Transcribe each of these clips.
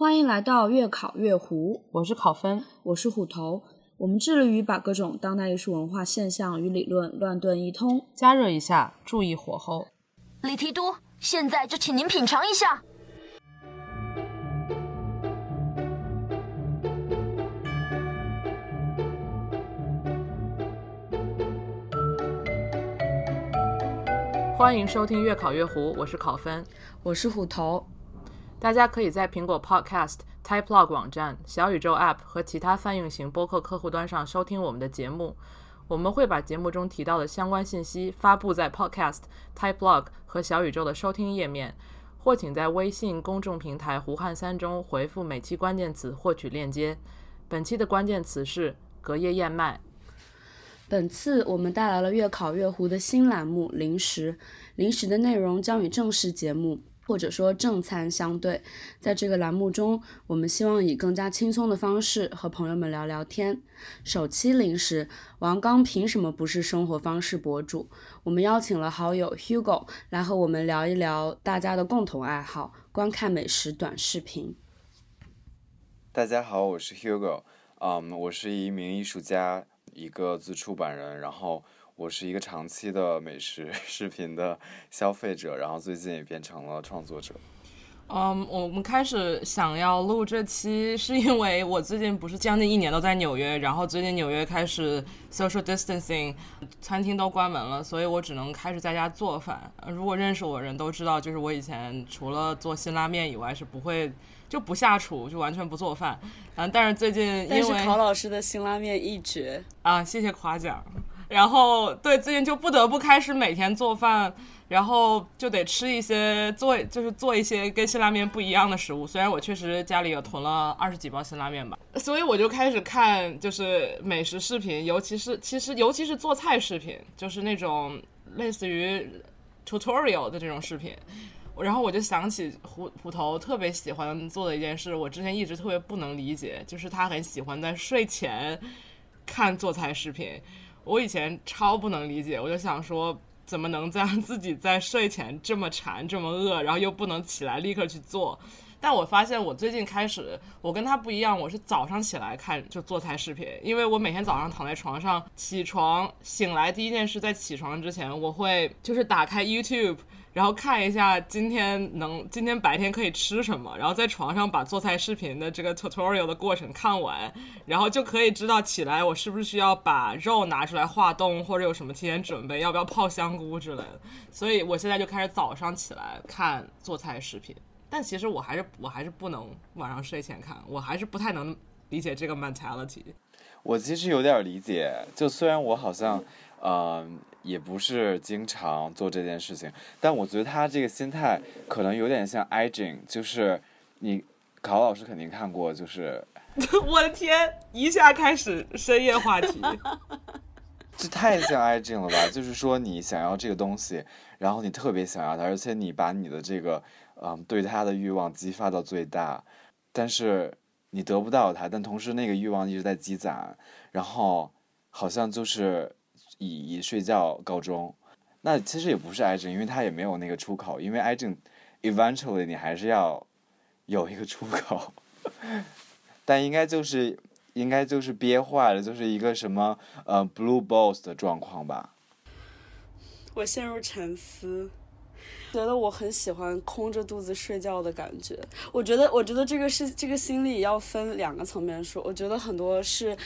欢迎来到越考越糊，我是考分，我是虎头。我们致力于把各种当代艺术文化现象与理论乱炖一通。加热一下，注意火候。李提督，现在就请您品尝一下。欢迎收听《越考越糊》，我是考分，我是虎头。大家可以在苹果 Podcast、Typelog 网站、小宇宙 App 和其他泛用型播客客户端上收听我们的节目。我们会把节目中提到的相关信息发布在 Podcast、Typelog 和小宇宙的收听页面，或请在微信公众平台“胡汉三”中回复每期关键词获取链接。本期的关键词是隔夜燕麦。本次我们带来了越考越糊的新栏目“零食”，零食的内容将与正式节目或者说正餐相对。在这个栏目中，我们希望以更加轻松的方式和朋友们聊聊天。首期零食，王刚凭什么不是生活方式博主？我们邀请了好友 Hugo 来和我们聊一聊大家的共同爱好——观看美食短视频。大家好，我是 Hugo，嗯，我是一名艺术家。一个自出版人，然后我是一个长期的美食 视频的消费者，然后最近也变成了创作者。嗯，我们开始想要录这期，是因为我最近不是将近一年都在纽约，然后最近纽约开始 social distancing，餐厅都关门了，所以我只能开始在家做饭。如果认识我的人都知道，就是我以前除了做辛拉面以外，是不会。就不下厨，就完全不做饭，嗯，但是最近因为考老师的辛拉面一绝啊，谢谢夸奖。然后对，最近就不得不开始每天做饭，然后就得吃一些做，就是做一些跟辛拉面不一样的食物。虽然我确实家里有囤了二十几包辛拉面吧，所以我就开始看就是美食视频，尤其是其实尤其是做菜视频，就是那种类似于 tutorial 的这种视频。然后我就想起虎虎头特别喜欢做的一件事，我之前一直特别不能理解，就是他很喜欢在睡前看做菜视频。我以前超不能理解，我就想说，怎么能让 自己在睡前这么馋、这么饿，然后又不能起来立刻去做？但我发现我最近开始，我跟他不一样，我是早上起来看就做菜视频，因为我每天早上躺在床上，起床醒来第一件事，在起床之前，我会就是打开 YouTube。然后看一下今天能今天白天可以吃什么，然后在床上把做菜视频的这个 tutorial 的过程看完，然后就可以知道起来我是不是需要把肉拿出来化冻，或者有什么提前准备，要不要泡香菇之类的。所以我现在就开始早上起来看做菜视频，但其实我还是我还是不能晚上睡前看，我还是不太能理解这个 mentality。我其实有点理解，就虽然我好像，嗯。也不是经常做这件事情，但我觉得他这个心态可能有点像 i g n 就是你考老师肯定看过，就是 我的天，一下开始深夜话题，这太像 i g n 了吧？就是说你想要这个东西，然后你特别想要它，而且你把你的这个嗯对它的欲望激发到最大，但是你得不到它，但同时那个欲望一直在积攒，然后好像就是。以以睡觉告终，那其实也不是癌症，因为它也没有那个出口，因为癌症，eventually 你还是要有一个出口，但应该就是应该就是憋坏了，就是一个什么呃 blue balls 的状况吧。我陷入沉思，觉得我很喜欢空着肚子睡觉的感觉。我觉得，我觉得这个是这个心理要分两个层面说。我觉得很多是。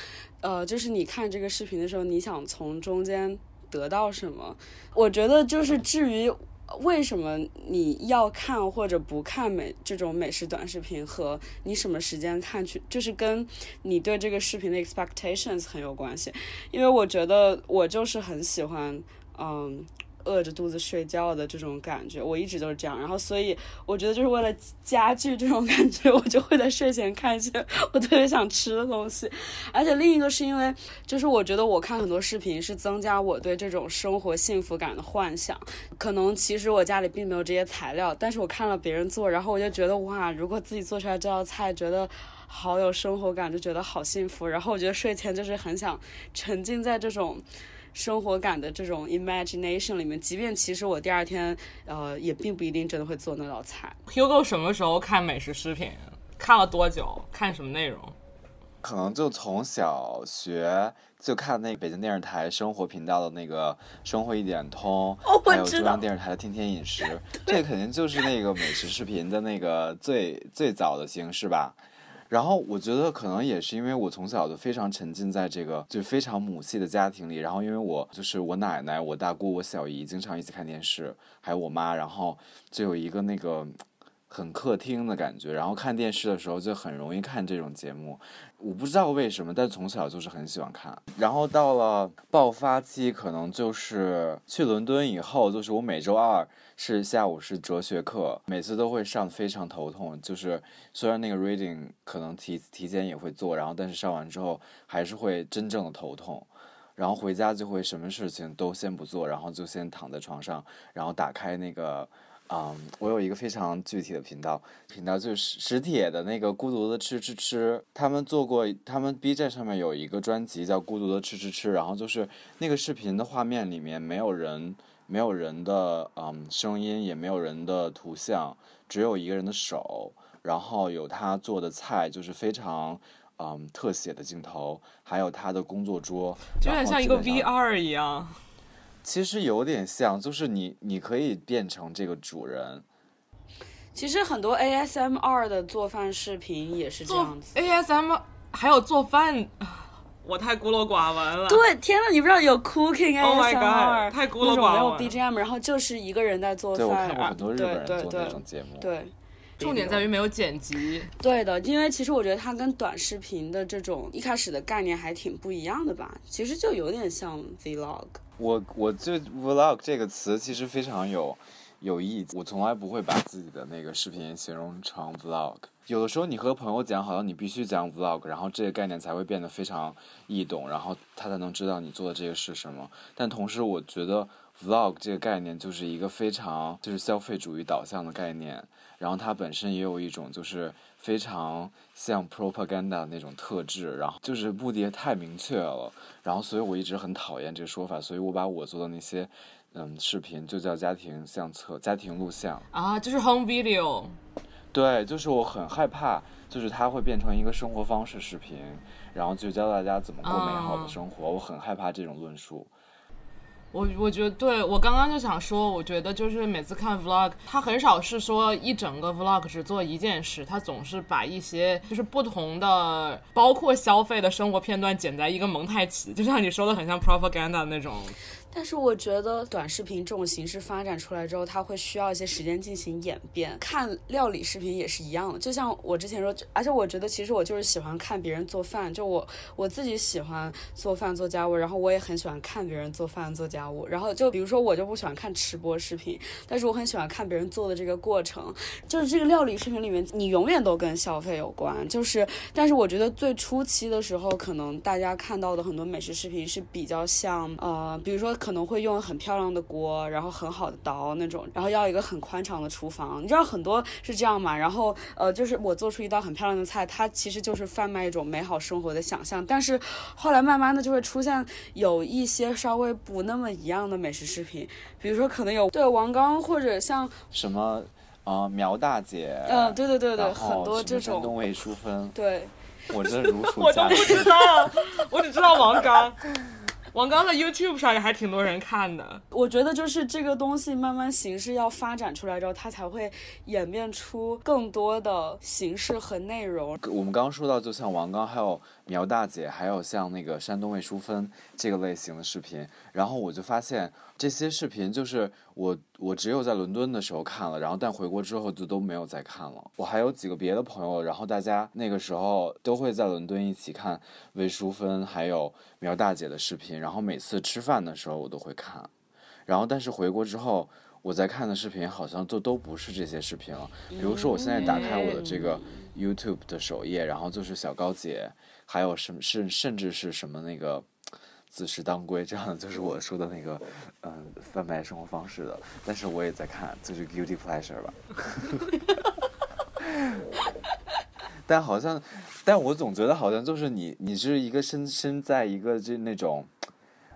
呃，就是你看这个视频的时候，你想从中间得到什么？我觉得就是至于为什么你要看或者不看美这种美食短视频，和你什么时间看去，就是跟你对这个视频的 expectations 很有关系。因为我觉得我就是很喜欢，嗯。饿着肚子睡觉的这种感觉，我一直都是这样。然后，所以我觉得就是为了加剧这种感觉，我就会在睡前看一些我特别想吃的东西。而且另一个是因为，就是我觉得我看很多视频是增加我对这种生活幸福感的幻想。可能其实我家里并没有这些材料，但是我看了别人做，然后我就觉得哇，如果自己做出来这道菜，觉得好有生活感，就觉得好幸福。然后我觉得睡前就是很想沉浸在这种。生活感的这种 imagination 里面，即便其实我第二天，呃，也并不一定真的会做那道菜。Hugo 什么时候看美食视频？看了多久？看什么内容？可能就从小学就看那北京电视台生活频道的那个《生活一点通》，还有中央电视台的《天天饮食》，这 肯定就是那个美食视频的那个最最早的形式吧。然后我觉得可能也是因为我从小就非常沉浸在这个就非常母系的家庭里，然后因为我就是我奶奶、我大姑、我小姨经常一起看电视，还有我妈，然后就有一个那个很客厅的感觉，然后看电视的时候就很容易看这种节目，我不知道为什么，但从小就是很喜欢看。然后到了爆发期，可能就是去伦敦以后，就是我每周二。是下午是哲学课，每次都会上非常头痛。就是虽然那个 reading 可能提提前也会做，然后但是上完之后还是会真正的头痛。然后回家就会什么事情都先不做，然后就先躺在床上，然后打开那个，嗯，我有一个非常具体的频道，频道就是史铁的那个孤独的吃吃吃。他们做过，他们 B 站上面有一个专辑叫孤独的吃吃吃，然后就是那个视频的画面里面没有人。没有人的嗯声音，也没有人的图像，只有一个人的手，然后有他做的菜，就是非常嗯特写的镜头，还有他的工作桌，有点像一个 V R 一样。其实有点像，就是你你可以变成这个主人。其实很多 A S M R 的做饭视频也是这样子，A S M 还有做饭。我太孤陋寡闻了。对，天呐，你不知道有 cooking ASMR，Oh my god，太孤陋寡闻。没有 BGM，然后就是一个人在做饭。对，我看过很多日本人做那种节目。对，重点在于没有剪辑。对的，因为其实我觉得它跟短视频的这种一开始的概念还挺不一样的吧。其实就有点像 vlog。我我就 vlog 这个词其实非常有有意思。我从来不会把自己的那个视频形容成 vlog。有的时候你和朋友讲，好像你必须讲 vlog，然后这个概念才会变得非常易懂，然后他才能知道你做的这个是什么。但同时，我觉得 vlog 这个概念就是一个非常就是消费主义导向的概念，然后它本身也有一种就是非常像 propaganda 那种特质，然后就是目的太明确了，然后所以我一直很讨厌这个说法，所以我把我做的那些嗯视频就叫家庭相册、家庭录像啊，就是 home video。对，就是我很害怕，就是它会变成一个生活方式视频，然后就教大家怎么过美好的生活。我很害怕这种论述。我我觉得，对我刚刚就想说，我觉得就是每次看 vlog，他很少是说一整个 vlog 只做一件事，他总是把一些就是不同的，包括消费的生活片段剪在一个蒙太奇，就像你说的，很像 propaganda 那种。但是我觉得短视频这种形式发展出来之后，它会需要一些时间进行演变。看料理视频也是一样的，就像我之前说，而且我觉得其实我就是喜欢看别人做饭，就我我自己喜欢做饭做家务，然后我也很喜欢看别人做饭做家务。然后就比如说我就不喜欢看吃播视频，但是我很喜欢看别人做的这个过程。就是这个料理视频里面，你永远都跟消费有关。就是，但是我觉得最初期的时候，可能大家看到的很多美食视频是比较像呃，比如说。可能会用很漂亮的锅，然后很好的刀那种，然后要一个很宽敞的厨房。你知道很多是这样嘛？然后呃，就是我做出一道很漂亮的菜，它其实就是贩卖一种美好生活的想象。但是后来慢慢的就会出现有一些稍微不那么一样的美食视频，比如说可能有对王刚或者像什么啊苗大姐，嗯，对对对对，很多这种东 味淑芬，对，我这如数家珍，我都不知道，我只知道王刚。王刚的 YouTube 上也还挺多人看的。我觉得就是这个东西慢慢形式要发展出来之后，它才会演变出更多的形式和内容。我们刚刚说到，就像王刚，还有苗大姐，还有像那个山东魏淑芬这个类型的视频，然后我就发现。这些视频就是我，我只有在伦敦的时候看了，然后但回国之后就都没有再看了。我还有几个别的朋友，然后大家那个时候都会在伦敦一起看魏淑芬还有苗大姐的视频，然后每次吃饭的时候我都会看。然后但是回国之后，我在看的视频好像就都不是这些视频了。比如说我现在打开我的这个 YouTube 的首页，然后就是小高姐，还有什么甚甚至是什么那个。自食当归，这样的就是我说的那个，嗯，贩卖生活方式的。但是我也在看，就是 guilty pleasure 吧。但好像，但我总觉得好像就是你，你是一个身身在一个这那种，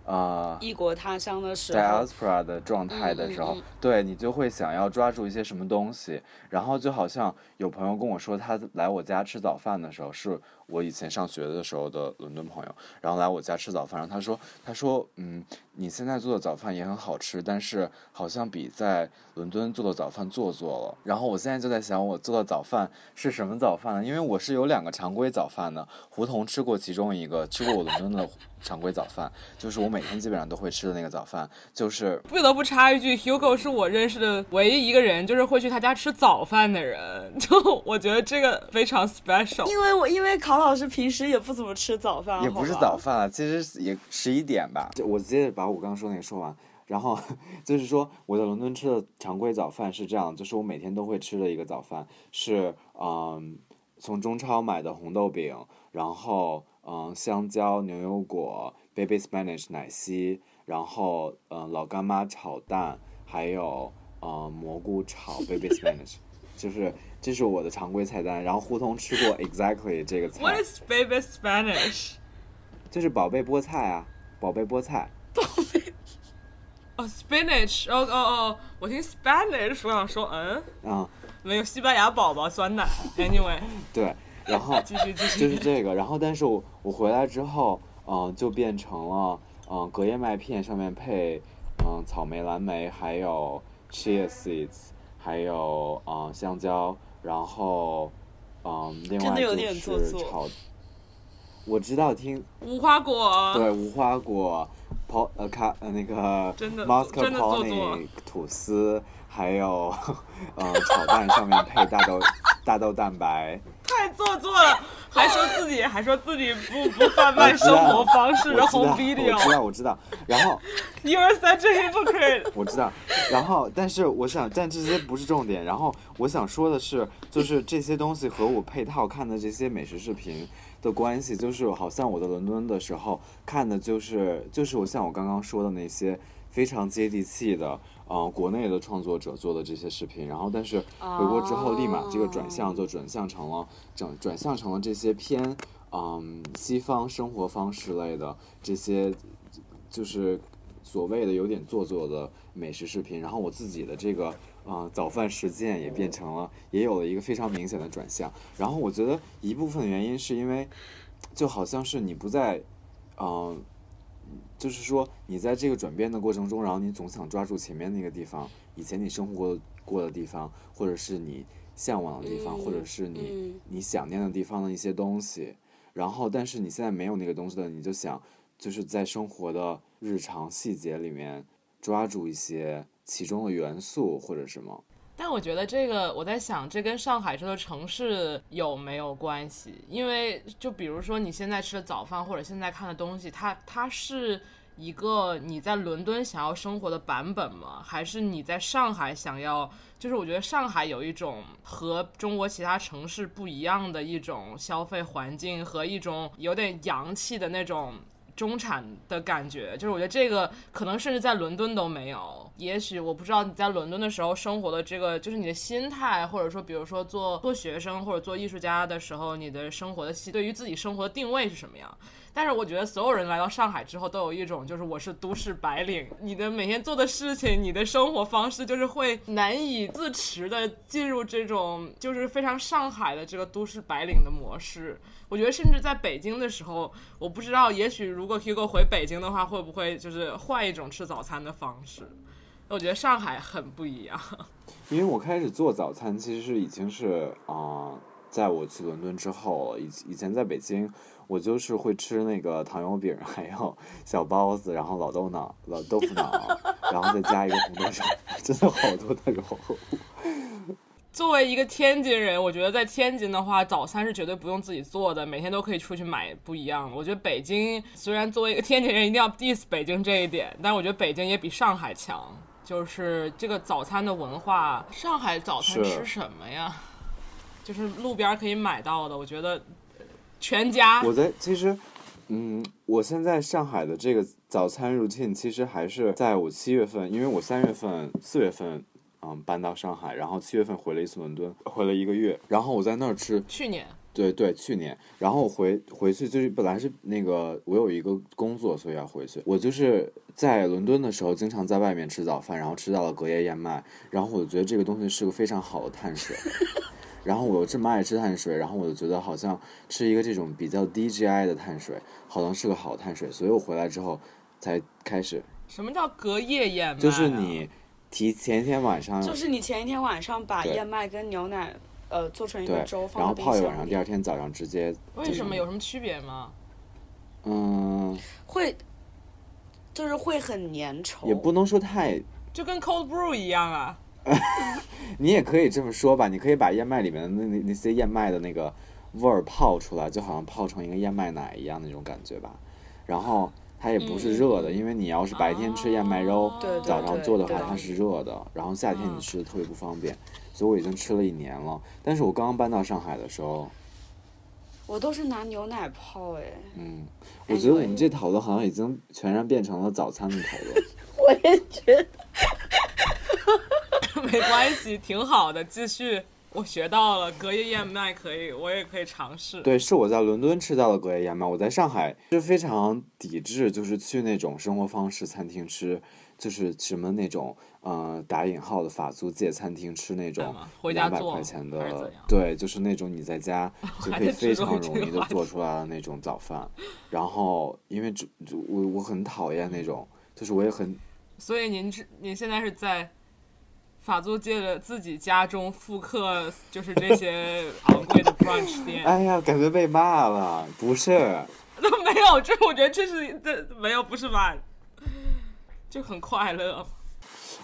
呃异国他乡的时候，diaspora 的状态的时候，嗯嗯嗯。对你就会想要抓住一些什么东西，然后就好像有朋友跟我说，他来我家吃早饭的时候，是我以前上学的时候的伦敦朋友，然后来我家吃早饭，然后他说，他说，嗯，你现在做的早饭也很好吃，但是好像比在伦敦做的早饭做作了。然后我现在就在想，我做的早饭是什么早饭呢？因为我是有两个常规早饭的，胡同吃过其中一个，吃过我伦敦的 常规早饭，就是我每天基本上都会吃的那个早饭，就是不得不插一句，Hugo 是我认识的唯一一个人，就是会去他家吃早饭的人。就我觉得这个非常 special。因为我因为考老师平时也不怎么吃早饭，也不是早饭了，其实也十一点吧。我接着把我刚刚说那个说完，然后 就是说我在伦敦吃的常规早饭是这样，就是我每天都会吃的一个早饭是嗯从中超买的红豆饼，然后嗯香蕉、牛油果、baby spinach 奶昔，然后嗯老干妈炒蛋，还有嗯蘑菇炒 baby spinach。就是这是我的常规菜单，然后胡同吃过 exactly 这个菜。What is baby Spanish？就是宝贝菠菜啊，宝贝菠菜。宝贝哦、s p i n a c h 哦哦哦，我听 Spanish，我想说，嗯，啊、没有西班牙宝宝酸奶。Anyway，对，然后 继续继续。就是这个，然后但是我我回来之后，嗯、就变成了嗯、隔夜麦片上面配嗯、草莓、蓝莓，还有 chia seeds，还有嗯、香蕉，然后嗯、另外就是炒。我知道听无花果。对无花果，po 呃咖呃那个真的 mascarpone 真的做作吐司，还有呃炒蛋上面配大豆大豆蛋白。太做作了，还说自己还说自己不不贩卖生活方式的我知道，home 我知。道，我知道。然后 You're such a hypocrite。我知道，然后但是我想，但这些不是重点。然后我想说的是，就是这些东西和我配套看的这些美食视频的关系，就是好像我在伦敦的时候看的就是就是我像我刚刚说的那些非常接地气的，呃，国内的创作者做的这些视频。然后但是回国之后，立马这个转向就转向成了转转向成了这些偏嗯西方生活方式类的这些就是所谓的有点做作的美食视频，然后我自己的这个呃早饭实践也变成了，也有了一个非常明显的转向。然后我觉得一部分原因是因为，就好像是你不在，嗯、就是说你在这个转变的过程中，然后你总想抓住前面那个地方，以前你生活过的地方，或者是你向往的地方，嗯或者是你嗯你想念的地方的一些东西。然后，但是你现在没有那个东西了，你就想就是在生活的日常细节里面抓住一些其中的元素或者什么。但我觉得这个，我在想，这跟上海这座城市有没有关系？因为就比如说你现在吃的早饭，或者现在看的东西，它它是一个你在伦敦想要生活的版本吗？还是你在上海想要？就是我觉得上海有一种和中国其他城市不一样的一种消费环境和一种有点洋气的那种中产的感觉，就是我觉得这个可能甚至在伦敦都没有。也许我不知道你在伦敦的时候生活的这个，就是你的心态，或者说，比如说做做学生或者做艺术家的时候，你的生活的对于自己生活的定位是什么样。但是我觉得所有人来到上海之后，都有一种就是我是都市白领，你的每天做的事情，你的生活方式，就是会难以自持的进入这种就是非常上海的这个都市白领的模式。我觉得甚至在北京的时候，我不知道，也许如果 Hugo 回北京的话，会不会就是换一种吃早餐的方式？我觉得上海很不一样。因为我开始做早餐，其实是已经是啊、呃在我去伦敦之后。以以前在北京，我就是会吃那个糖油饼，还有小包子，然后老豆脑、老豆腐脑，然后再加一个红豆沙，真的好多的肉。作为一个天津人，我觉得在天津的话，早餐是绝对不用自己做的，每天都可以出去买不一样的。我觉得北京虽然作为一个天津人一定要 diss 北京这一点，但我觉得北京也比上海强。就是这个早餐的文化，上海早餐吃什么呀？就是路边可以买到的，我觉得呃全家我在其实，嗯，我现在上海的这个早餐 routine 其实还是在我七月份，因为我三月份、四月份。嗯，搬到上海，然后七月份回了一次伦敦，回了一个月，然后我在那儿吃，去年对对，去年，然后回回去就是本来是那个我有一个工作，所以要回去。我就是在伦敦的时候，经常在外面吃早饭，然后吃到了隔夜燕麦，然后我就觉得这个东西是个非常好的碳水。然后我又这么爱吃碳水，然后我就觉得好像吃一个这种比较低 GI 的碳水，好像是个好碳水，所以我回来之后才开始，什么叫隔夜燕麦啊？就是你提前一天晚上就是你前一天晚上把燕麦跟牛奶呃做成一个对粥，，然后泡一晚上，第二天早上直接为什么有什么区别吗？嗯，会就是会很粘稠，也不能说太就跟 cold brew 一样啊。你也可以这么说吧，你可以把燕麦里面的那那那些燕麦的那个味儿泡出来，就好像泡成一个燕麦奶一样那种感觉吧。然后它也不是热的，因为你要是白天吃燕麦粥，早上做的话它是热的，然后夏天你嗯吃的特别不方便。所以我已经吃了一年了，但是我刚刚搬到上海的时候，我都是拿牛奶泡哎，嗯，我觉得我们这讨论好像已经全然变成了早餐的讨论。我也觉得。没关系，挺好的，继续。我学到了隔夜燕麦可以，我也可以尝试。对，是我在伦敦吃到的隔夜燕麦，我在上海是非常抵制，就是去那种生活方式餐厅吃，就是什么那种呃打引号的法租界餐厅吃那种回家两百做块钱的对，就是那种你在家 就可以非常容易的做出来的那种早饭。然后因为这这我我很讨厌那种，就是我也很所以您是您现在是在法租界的自己家中复刻，就是这些 昂贵的 brunch 店。哎呀，感觉被骂了，不是。没有，这我觉得这是这没有不是吧？就很快乐。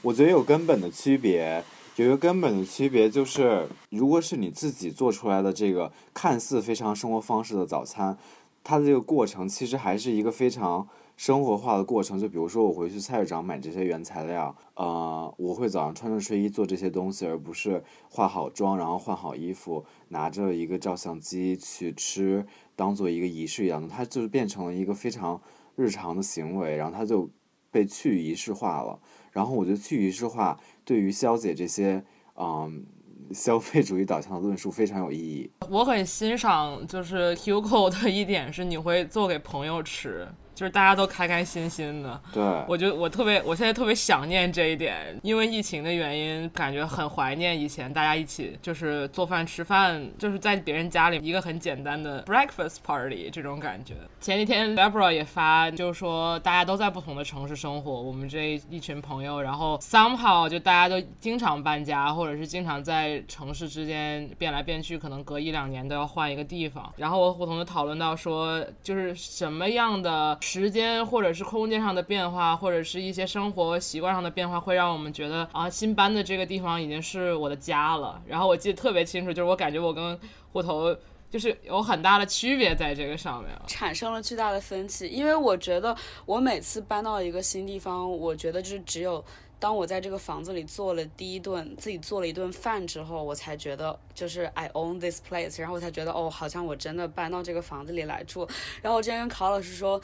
我觉得有根本的区别，有一个根本的区别就是，如果是你自己做出来的这个看似非常生活方式的早餐，它的这个过程其实还是一个非常生活化的过程。就比如说我回去菜市场买这些原材料，呃，我会早上穿着睡衣做这些东西，而不是化好妆然后换好衣服，拿着一个照相机去吃，当做一个仪式一样的，它就是变成了一个非常日常的行为，然后它就被去仪式化了。然后我觉得去仪式化对于消解这些嗯消费主义导向的论述非常有意义。我很欣赏就是 Hugo 的一点是你会做给朋友吃，就是大家都开开心心的。对，我觉得我特别，我现在特别想念这一点，因为疫情的原因，感觉很怀念以前大家一起就是做饭吃饭，就是在别人家里一个很简单的 breakfast party 这种感觉。前几天 Deborah 也发，就是说大家都在不同的城市生活，我们这一群朋友，然后 somehow 就大家都经常搬家，或者是经常在城市之间变来变去，可能隔一两年都要换一个地方。然后我和胡同就讨论到说，就是什么样的时间或者是空间上的变化，或者是一些生活习惯上的变化，会让我们觉得啊，新搬的这个地方已经是我的家了。然后我记得特别清楚，就是我感觉我跟胡头就是有很大的区别在这个上面。产生了巨大的分歧，因为我觉得我每次搬到一个新地方，我觉得就是只有当我在这个房子里做了第一顿自己做了一顿饭之后，我才觉得就是 I own this place，然后我才觉得哦，好像我真的搬到这个房子里来住。然后我之前跟考老师说。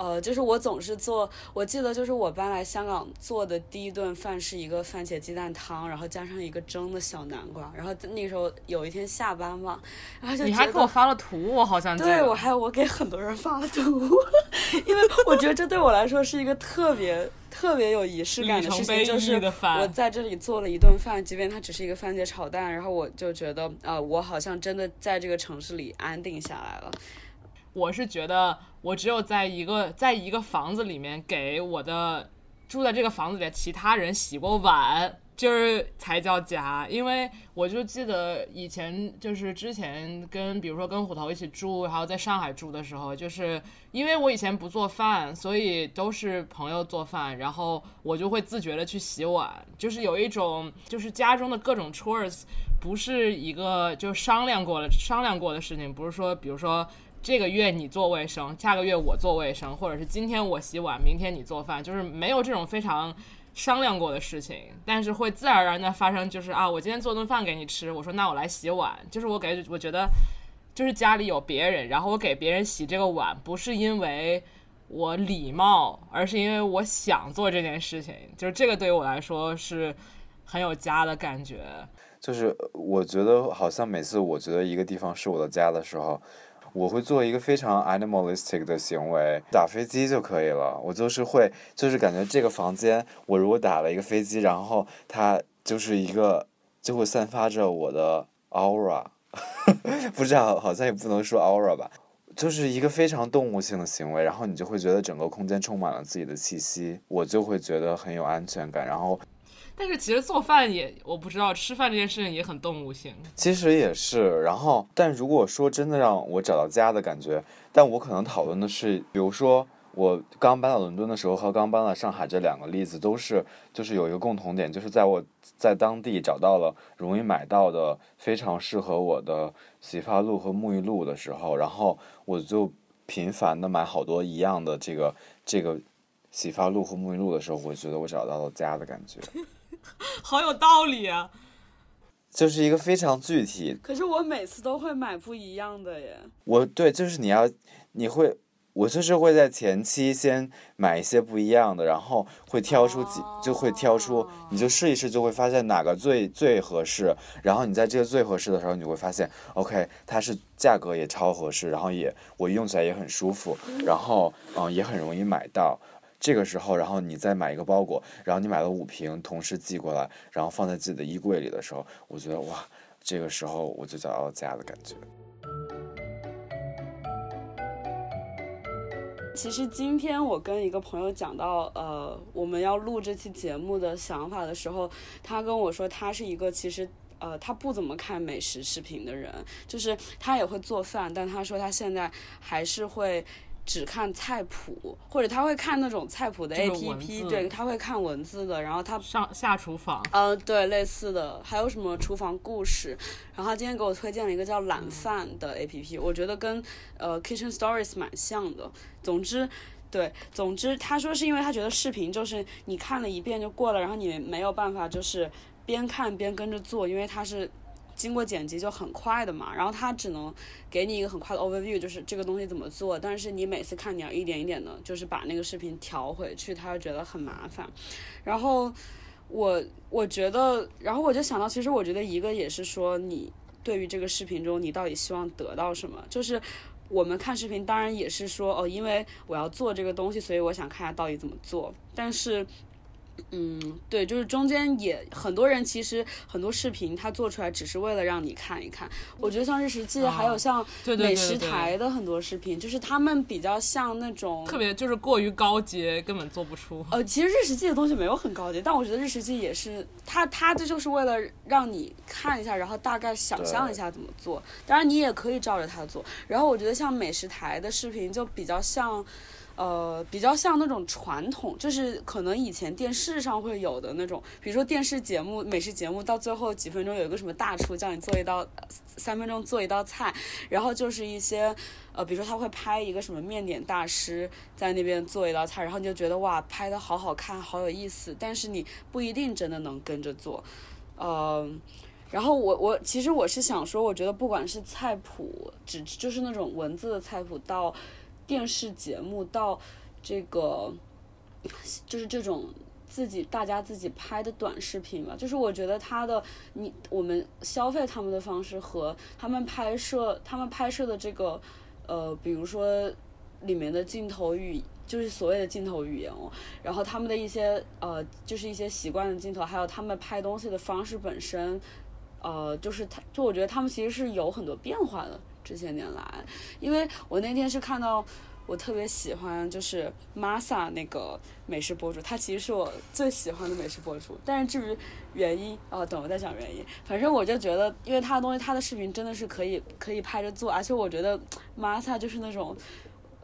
呃，就是我总是做，我记得就是我搬来香港做的第一顿饭是一个番茄鸡蛋汤，然后加上一个蒸的小南瓜，然后那个时候有一天下班嘛，然后就你还给我发了图，我好像对我还我给很多人发了图，因为我觉得这对我来说是一个特别特别有仪式感的事情，就是我在这里做了一顿饭，即便它只是一个番茄炒蛋，然后我就觉得呃，我好像真的在这个城市里安定下来了。我是觉得，我只有在一个在一个房子里面给我的住在这个房子里的其他人洗过碗，就是才叫家。因为我就记得以前就是之前跟比如说跟虎头一起住，还有在上海住的时候，就是因为我以前不做饭，所以都是朋友做饭，然后我就会自觉的去洗碗，就是有一种就是家中的各种 chores 不是一个就商量过了商量过的事情，不是说比如说。这个月你做卫生，下个月我做卫生，或者是今天我洗碗，明天你做饭，就是没有这种非常商量过的事情，但是会自然而然的发生，就是啊，我今天做顿饭给你吃，我说那我来洗碗，就是我给我觉得就是家里有别人，然后我给别人洗这个碗，不是因为我礼貌，而是因为我想做这件事情，就是这个对于我来说是很有家的感觉。就是我觉得好像每次我觉得一个地方是我的家的时候，我会做一个非常 animalistic 的行为，打飞机就可以了。我就是会，就是感觉这个房间，我如果打了一个飞机，然后它就是一个就会散发着我的 aura，不知道好像也不能说 aura 吧，就是一个非常动物性的行为，然后你就会觉得整个空间充满了自己的气息，我就会觉得很有安全感，然后。但是其实做饭也，我不知道吃饭这件事情也很动物性。其实也是，然后，但如果说真的让我找到家的感觉，但我可能讨论的是，比如说我刚搬到伦敦的时候和刚搬到上海这两个例子，都是就是有一个共同点，就是在我在当地找到了容易买到的非常适合我的洗发露和沐浴露的时候，然后我就频繁的买好多一样的这个这个洗发露和沐浴露的时候，我觉得我找到了家的感觉。好有道理啊！就是一个非常具体。可是我每次都会买不一样的耶。我对，就是你要，你会，我就是会在前期先买一些不一样的，然后会挑出几，就会挑出，你就试一试，就会发现哪个最最合适。然后你在这个最合适的时候，你会发现，OK，它是价格也超合适，然后也我用起来也很舒服，然后嗯也很容易买到。这个时候，然后你再买一个包裹，然后你买了五瓶，同时寄过来，然后放在自己的衣柜里的时候，我觉得哇，这个时候我就找到家的感觉。其实今天我跟一个朋友讲到，呃，我们要录这期节目的想法的时候，他跟我说，他是一个其实，呃，他不怎么看美食视频的人，就是他也会做饭，但他说他现在还是会。只看菜谱，或者他会看那种菜谱的 A P P，对，他会看文字的。然后他上下厨房，呃，对，类似的，还有什么厨房故事。然后他今天给我推荐了一个叫懒饭的 A P P，我觉得跟呃 Kitchen Stories 蛮像的。总之，对，总之他说是因为他觉得视频就是你看了一遍就过了，然后你没有办法就是边看边跟着做，因为他是。经过剪辑就很快的嘛，然后他只能给你一个很快的 overview，就是这个东西怎么做，但是你每次看你要一点一点的，就是把那个视频调回去，他就觉得很麻烦。然后我我觉得，然后我就想到，其实我觉得一个也是说，你对于这个视频中你到底希望得到什么？就是我们看视频，当然也是说哦，因为我要做这个东西，所以我想看下到底怎么做，但是。嗯，对，就是中间也很多人，其实很多视频他做出来只是为了让你看一看。我觉得像日食记，还有像美食台的很多视频，就是他们比较像那种特别就是过于高级，根本做不出。呃，其实日食记的东西没有很高级，但我觉得日食记也是，他他这就是为了让你看一下，然后大概想象一下怎么做。当然你也可以照着他做。然后我觉得像美食台的视频就比较像。呃，比较像那种传统，就是可能以前电视上会有的那种，比如说电视节目、美食节目，到最后几分钟有一个什么大厨叫你做一道，三分钟做一道菜，然后就是一些，呃，比如说他会拍一个什么面点大师在那边做一道菜，然后你就觉得哇，拍的好好看，好有意思，但是你不一定真的能跟着做，呃，然后我我其实我是想说，我觉得不管是菜谱，只就是那种文字的菜谱到。电视节目到这个，就是这种自己大家自己拍的短视频吧，就是我觉得他的你我们消费他们的方式和他们拍摄他们拍摄的这个呃，比如说里面的镜头语，就是所谓的镜头语言哦，然后他们的一些呃，就是一些习惯的镜头，还有他们拍东西的方式本身，呃，就是他就我觉得他们其实是有很多变化的。这些年来，因为我那天是看到我特别喜欢，就是 Masa 那个美食博主，他其实是我最喜欢的美食博主。但是至于原因，哦，等我再讲原因。反正我就觉得，因为他的东西，他的视频真的是可以可以拍着做，而且我觉得 Masa 就是那种，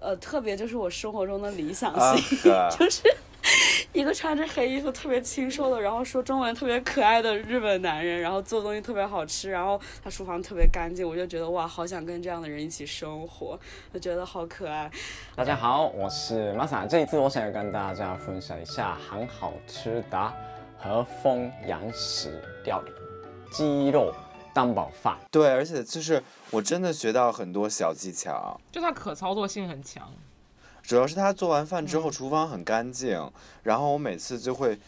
呃，特别就是我生活中的理想型，就是。一个穿着黑衣服特别清瘦的，然后说中文特别可爱的日本男人，然后做东西特别好吃，然后他厨房特别干净，我就觉得哇，好想跟这样的人一起生活，我觉得好可爱。大家好，我是 Masa，这一次我想要跟大家分享一下很好吃的和风洋食料理——鸡肉蛋堡饭。对，而且就是我真的学到很多小技巧，就它可操作性很强。主要是他做完饭之后，厨房很干净，然后我每次就会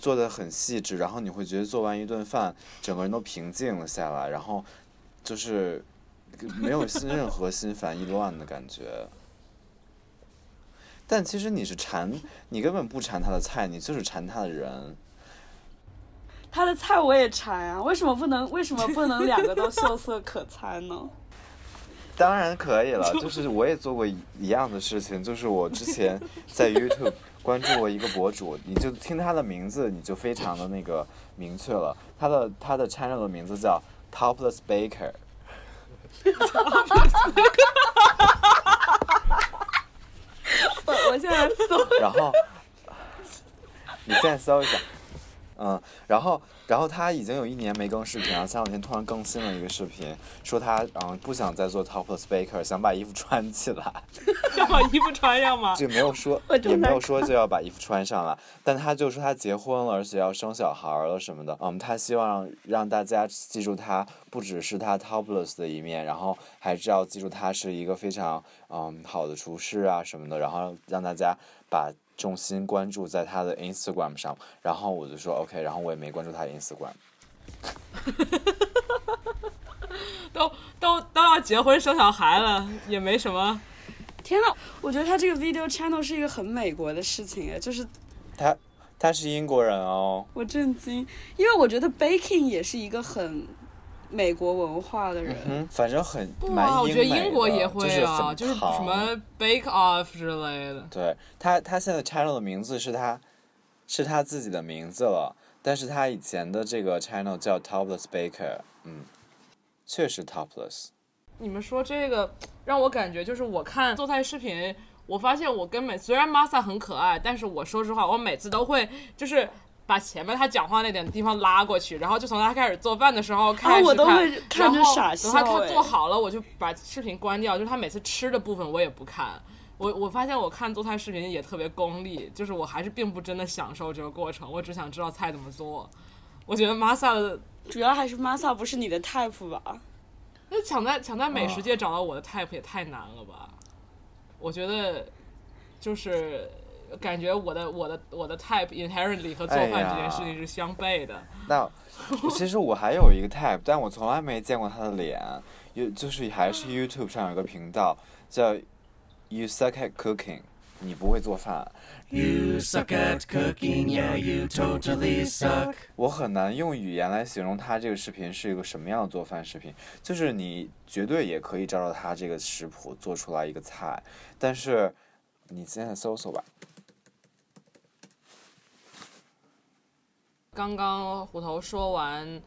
做的很细致，然后你会觉得做完一顿饭，整个人都平静了下来，然后就是没有心 任何心烦意乱的感觉。但其实你是馋，你根本不馋他的菜，你就是馋他的人。他的菜我也馋啊，为什么不能为什么不能两个都秀色可餐呢？当然可以了，就是我也做过一一样的事情，就是我之前 在 YouTube 关注过一个博主，你就听他的名字，你就非常的那个明确了，他的他的 channel 的名字叫 Topless Baker。我我现在搜，然后你现在搜一下，嗯，然后然后他已经有一年没更视频了，前两天突然更新了一个视频，说他嗯不想再做 topless baker，想把衣服穿起来，想把衣服穿上吗？就没有说也没有说就要把衣服穿上了，但他就说他结婚了，而且要生小孩了什么的，嗯，他希望让大家记住他不只是他 topless 的一面，然后还是要记住他是一个非常嗯好的厨师啊什么的，然后让大家把重心关注在他的 Instagram 上，然后我就说 OK，然后我也没关注他的 Instagram。都都都要结婚生小孩了，也没什么。天呐，我觉得他这个 video channel 是一个很美国的事情哎，就是他他是英国人哦，我震惊，因为我觉得 baking 也是一个很美国文化的人。嗯，反正很蛮不啊，我觉得英国也会就是啊，就是什么 bake off 之类的。对他，他现在 channel 的名字是他，是他自己的名字了，但是他以前的这个 channel 叫 Topless Baker，嗯，确实 topless。你们说这个让我感觉就是我看做菜视频，我发现我跟每虽然 Masa 很可爱，但是我说实话，我每次都会就是。把前面他讲话那点地方拉过去，然后就从他开始做饭的时候开始看，啊我都会看着然后傻等他做好了，我就把视频关掉。就是他每次吃的部分我也不看。我我发现我看做菜视频也特别功利，就是我还是并不真的享受这个过程，我只想知道菜怎么做。我觉得 Masa 的主要还是 Masa 不是你的 type 吧？那抢在抢在美食啊界找到我的 type 也太难了吧？我觉得就是感觉我的我的我的 type inherently 和做哎饭这件事情是相悖的。那 其实我还有一个 type，但我从来没见过他的脸，有就是还是 YouTube 上有个频道叫 You Suck at Cooking，你不会做饭。You suck at cooking, yeah, you totally suck. 我很难用语言来形容他这个视频是一个什么样的做饭视频，就是你绝对也可以照着他这个食谱做出来一个菜，但是你现在搜搜吧。刚刚虎头说完，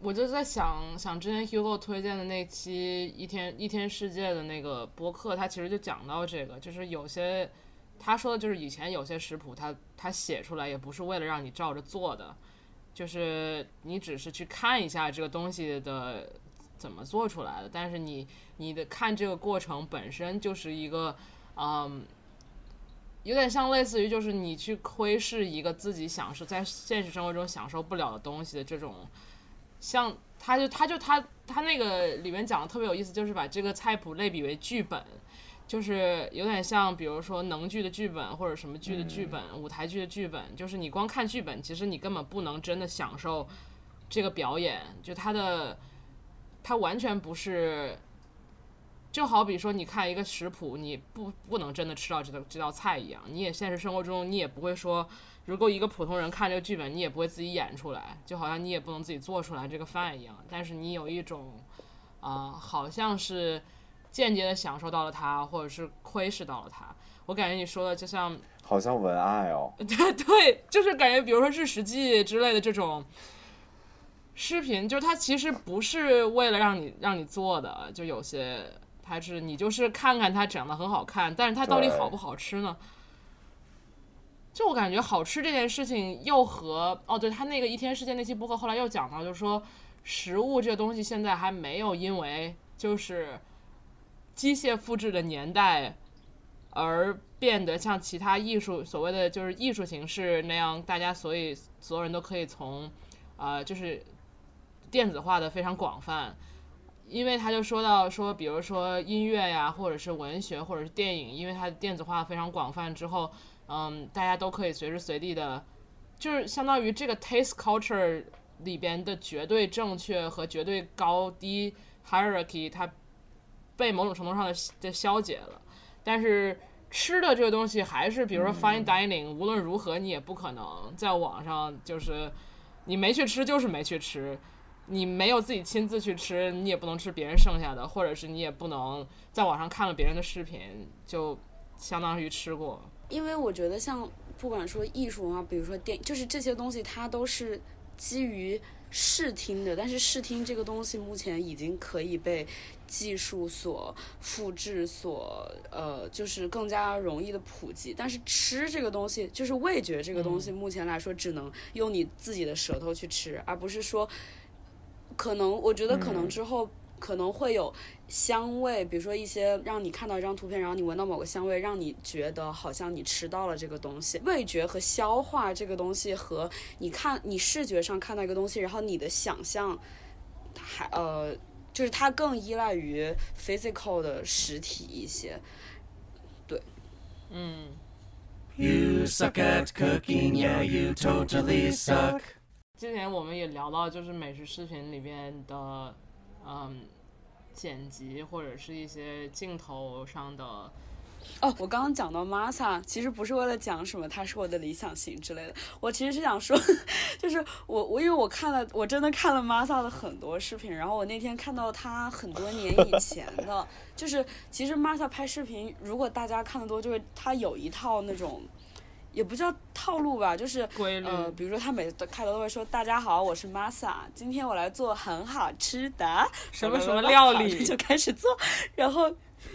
我就在想想之前 Hugo 推荐的那期一天一天世界的那个播客，他其实就讲到这个，就是有些他说的就是以前有些食谱他他写出来也不是为了让你照着做的，就是你只是去看一下这个东西的怎么做出来的，但是你你的看这个过程本身就是一个嗯。有点像类似于就是你去窥视一个自己享受在现实生活中享受不了的东西的这种，像他就他就他他那个里面讲的特别有意思，就是把这个菜谱类比为剧本，就是有点像比如说能剧的剧本或者什么剧的剧本、舞台剧的剧本，就是你光看剧本，其实你根本不能真的享受这个表演，就他的他完全不是。就好比说，你看一个食谱，你不不能真的吃到这道这道菜一样。你也现实生活中，你也不会说，如果一个普通人看这个剧本，你也不会自己演出来，就好像你也不能自己做出来这个饭一样。但是你有一种，啊、好像是间接的享受到了它，或者是窥视到了它。我感觉你说的就像好像文爱哦，对对，就是感觉，比如说日食记之类的这种视频，就是它其实不是为了让你让你做的，就有些它是你就是看看它长得很好看，但是它到底好不好吃呢？就我感觉好吃这件事情又和哦，对他那个一天世界那期播客后来又讲到，就是说食物这个东西现在还没有因为就是机械复制的年代而变得像其他艺术所谓的就是艺术形式那样，大家所以所有人都可以从呃就是电子化的非常广泛。因为他就说到说，比如说音乐呀，或者是文学，或者是电影，因为它的电子化非常广泛之后，嗯，大家都可以随时随地的就是相当于这个 taste culture 里边的绝对正确和绝对高低 hierarchy，它被某种程度上的的消解了。但是吃的这个东西还是，比如说 fine dining，、无论如何你也不可能在网上就是你没去吃就是没去吃，你没有自己亲自去吃，你也不能吃别人剩下的，或者是你也不能在网上看了别人的视频就相当于吃过。因为我觉得像不管说艺术啊，比如说电，就是这些东西，它都是基于视听的。但是视听这个东西目前已经可以被技术所复制，所呃，就是更加容易的普及。但是吃这个东西，就是味觉这个东西，目前来说只能用你自己的舌头去吃，而不是说，可能我觉得可能之后。可能会有香味，比如说一些让你看到一张图片，然后你闻到某个香味，让你觉得好像你吃到了这个东西。味觉和消化这个东西和你看你视觉上看到一个东西，然后你的想象还呃，就是它更依赖于 physical 的实体一些。对嗯，You suck at cooking, yeah, you totally suck. 之前我们也聊到，就是美食视频里边的，嗯，剪辑或者是一些镜头上的，哦，我刚刚讲到 Masa，其实不是为了讲什么他是我的理想型之类的，我其实是想说，就是我我因为我看了，我真的看了 Masa 的很多视频，然后我那天看到他很多年以前的，就是其实 Masa 拍视频，如果大家看的多，就是他有一套那种。也不叫套路吧，就是规律呃，比如说他每次都开头都会说：“大家好，我是 Masa，今天我来做很好吃的。什么什么料理就开始做，然后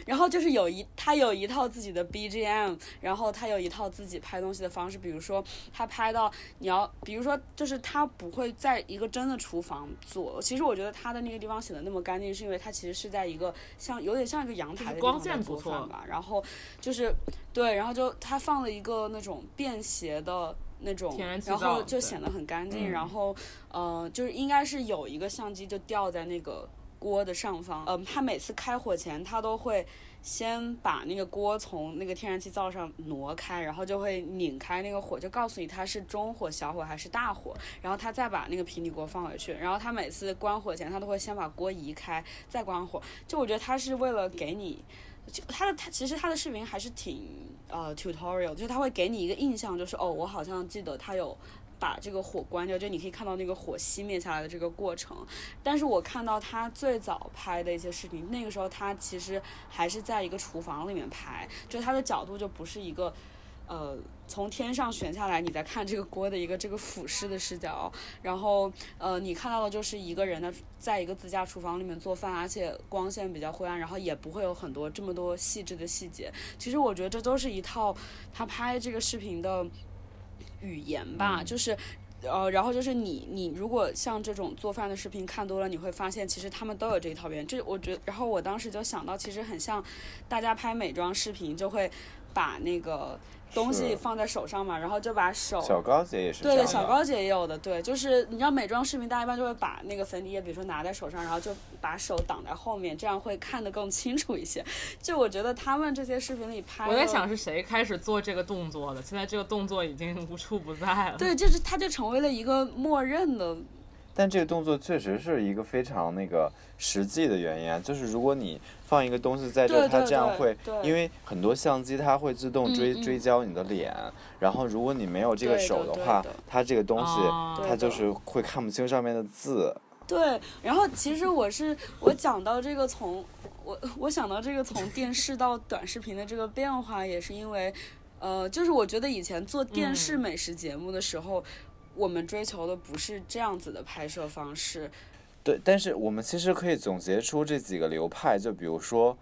然后就是有一他有一套自己的 BGM，然后他有一套自己拍东西的方式，比如说他拍到你要，比如说就是他不会在一个真的厨房做，其实我觉得他的那个地方显得那么干净，是因为他其实是在一个像有点像一个阳台的地光方在线不错做饭吧，然后就是对，然后就他放了一个那种便携的。那种然，后就显得很干净，嗯然后，呃，就是应该是有一个相机就吊在那个锅的上方，嗯、他每次开火前，他都会先把那个锅从那个天然气灶上挪开，然后就会拧开那个火，就告诉你它是中火、小火还是大火，然后他再把那个平底锅放回去，然后他每次关火前，他都会先把锅移开，再关火。就我觉得他是为了给你。就他的他其实他的视频还是挺呃 tutorial，就是他会给你一个印象，就是哦，我好像记得他有把这个火关掉，就你可以看到那个火熄灭下来的这个过程。但是我看到他最早拍的一些视频，那个时候他其实还是在一个厨房里面拍，就他的角度就不是一个。呃，从天上悬下来，你在看这个锅的一个这个俯视的视角，然后呃，你看到的就是一个人的在一个自家厨房里面做饭，而且光线比较灰暗，然后也不会有很多这么多细致的细节。其实我觉得这都是一套他拍这个视频的语言吧，就是。呃，然后就是你，你如果像这种做饭的视频看多了，你会发现其实他们都有这一套语言。这我觉得，然后我当时就想到，其实很像大家拍美妆视频，就会把那个东西放在手上嘛，然后就把手小高姐也是对的。小高姐也有的，对，就是你知道美妆视频，大家一般就会把那个粉底液，比如说拿在手上，然后就把手挡在后面，这样会看得更清楚一些。就我觉得他们这些视频里拍，我在想，是谁开始做这个动作的？现在这个动作已经无处不在了。对，就是它就成为了一个默认的，但这个动作确实是一个非常那个实际的原因啊，就是如果你放一个东西在这儿，它这样会，因为很多相机它会自动追、追焦你的脸，然后如果你没有这个手的话，它这个东西、哦它就是会看不清上面的字。对，然后其实我是我讲到这个从我我想到这个从电视到短视频的这个变化，也是因为，呃，就是我觉得以前做电视嗯美食节目的时候，我们追求的不是这样子的拍摄方式，对，但是我们其实可以总结出这几个流派，就比如说，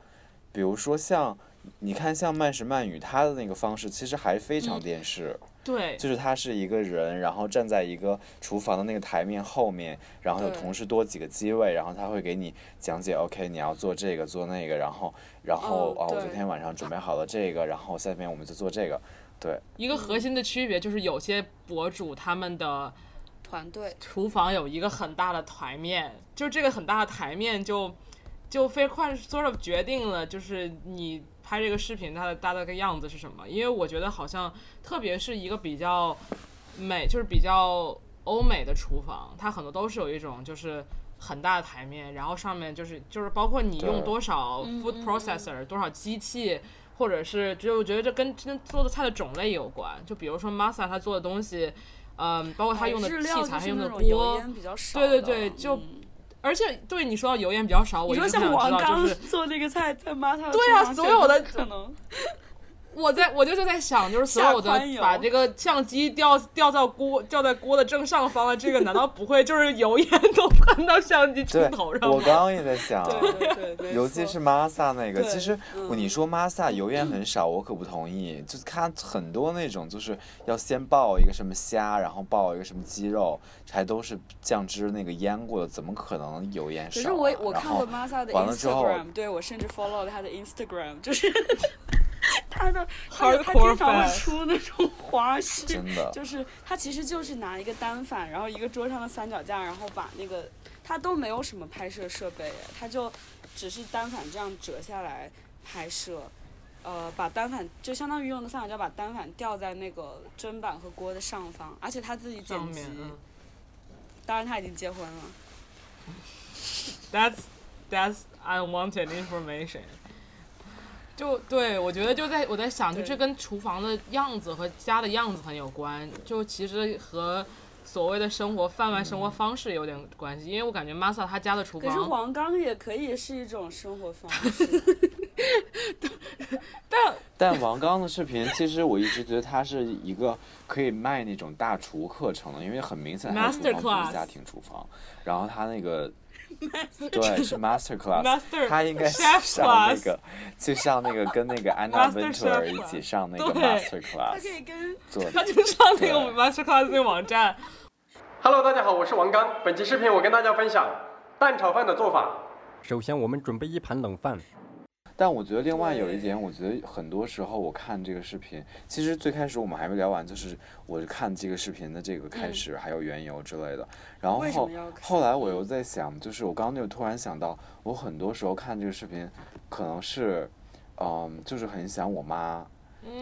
比如说像你看像慢食慢语，它的那个方式其实还非常嗯电视。对，就是他是一个人，然后站在一个厨房的那个台面后面，然后有同时多几个机位，然后他会给你讲解，OK，你要做这个做那个，然后然后哦，我昨天晚上准备好了这个，然后下面我们就做这个，对，一个核心的区别就是有些博主他们的团队。厨房有一个很大的台面，就这个很大的台面就就非快 sort of 决定了，就是你拍这个视频它的大概的样子是什么。因为我觉得好像特别是一个比较美，就是比较欧美的厨房，它很多都是有一种就是很大的台面，然后上面就是就是包括你用多少嗯 food processor，、多少机器。或者是，就我觉得这跟真做的菜的种类有关。就比如说 Masa 他做的东西，嗯，包括他用的器材，他用的锅，对对对就嗯而且对你说到油烟比较少，我你说一直很想知道，像王刚就是做那个菜，在妈他对啊所有的可能我在我就是在想，就是所有的把这个相机吊吊在锅吊在锅的正上方的这个，难道不会 就是油烟都喷到相机镜头上，吗？我刚刚也在想，对对对，尤其是 Masa 那个，其实嗯你说 Masa 油烟很少，我可不同意。就是它很多那种，就是要先爆一个什么虾，然后爆一个什么鸡肉，还都是酱汁那个腌过的，怎么可能油烟少、啊？可是我我看过 Masa 的 Instagram，对我甚至 follow 了他的 Instagram，就是 他的 他他经常会出那种花絮，真的 就是他其实就是拿一个单反，然后一个桌上的三脚架，然后把那个他都没有什么拍摄设备，他就只是单反这样折下来拍摄。呃，把单反就相当于用的三脚架把单反吊在那个砧板和锅的上方，而且他自己剪辑当然他已经结婚了。That's that's unwanted information。就对我觉得就在我在想，就这跟厨房的样子和家的样子很有关，就其实和所谓的生活饭碗生活方式有点关系，因为我感觉 Masa 他家的厨可是房，黄冈也可以是一种生活方式。但但王刚的视频，其实我一直觉得他是一个可以卖那种大厨课程的，因为很明显他的厨房不 Masterclass 是家庭厨房，然后他那个。对是 masterclassmaster 他应该是上那个就像那个跟那个安娜温特一起上那个 masterclass 他可以跟他就上那个 masterclass 那个网站。Hello 大家好我是王刚。本期视频我跟大家分享蛋炒饭的做法。首先我们准备一盘冷饭。但我觉得另外有一点，我觉得很多时候我看这个视频，其实最开始我们还没聊完，就是我看这个视频的这个开始，还有缘由之类的。然后后来我又在想，就是我刚刚就突然想到，我很多时候看这个视频，可能是，嗯，就是很想我妈。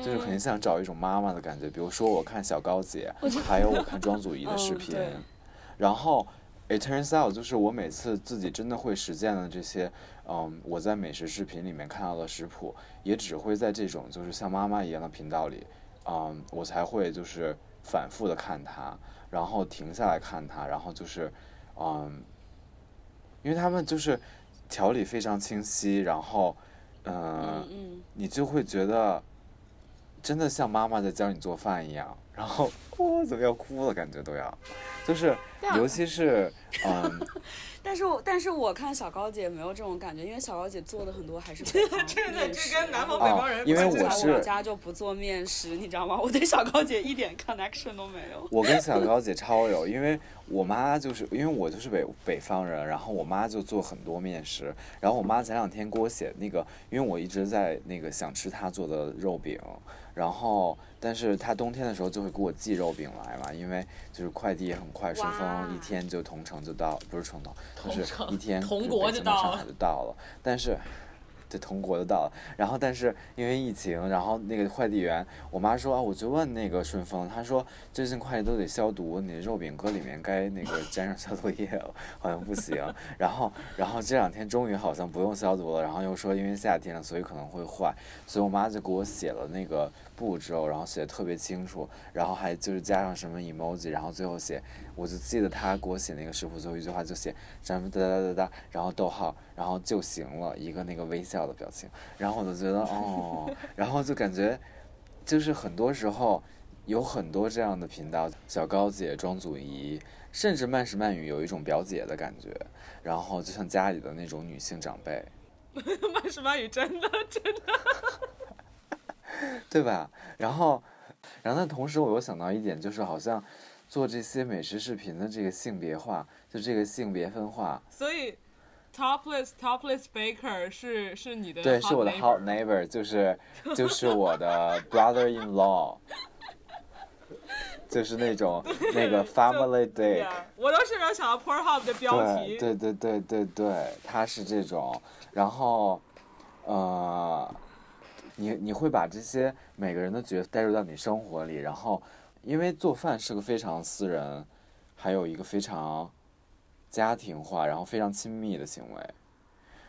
就是很想找一种妈妈的感觉，比如说我看小高姐，还有我看庄祖仪的视频，然后 it turns out 就是我每次自己真的会实践的这些，嗯，我在美食视频里面看到的食谱，也只会在这种就是像妈妈一样的频道里，嗯，我才会就是反复的看它，然后停下来看它，然后就是，嗯，因为他们就是条理非常清晰，然后，嗯、嗯嗯，你就会觉得真的像妈妈在教你做饭一样，然后我怎么要哭了，感觉都要，就是尤其是 嗯，但是我但是我看小高姐没有这种感觉，因为小高姐做的很多还是 北方这个面食这跟南方北方方人人因为我是我家就不做面食，你知道吗？我对小高姐一点 connection 都没有。我跟小 高姐超有，因为我妈就是因为我就是北北方人，然后我妈就做很多面食，然后我妈前两天给我写那个，因为我一直在那个想吃她做的肉饼，然后但是他冬天的时候就会给我寄肉饼来嘛，因为就是快递也很快，顺丰一天就同城就到，不是同城，就是一天 同就国就到上海就到了，但是。对，同国就到了，然后但是因为疫情，然后那个快递员，我妈说啊，我就问那个顺丰，他说最近快递都得消毒，你肉饼搁里面该那个沾上消毒液了，好像不行。然后然后这两天终于好像不用消毒了，然后又说因为夏天了，所以可能会坏，所以我妈就给我写了那个步骤，然后写的特别清楚，然后还就是加上什么 emoji，然后最后写，我就记得他给我写那个食谱最后一句话就写什么哒哒哒哒，然后逗号，然后就行了，一个那个微笑的表情，然后我就觉得哦，然后就感觉就是很多时候有很多这样的频道，小高姐、庄祖仪，甚至慢食慢语有一种表姐的感觉，然后就像家里的那种女性长辈，慢食慢语真的真的。对吧？然后，然后但同时我又想到一点，就是好像做这些美食视频的这个性别化，就这个性别分化，所以 topless topless baker 是是你的对，是我的 hot neighbor，就是就是我的 brother in law，就是那种那个 family。Yeah，我当时没有想到 Pornhub 的标题。对对对对对对，他是这种，然后，呃，你你会把这些每个人的角色带入到你生活里，然后因为做饭是个非常私人，还有一个非常家庭化，然后非常亲密的行为，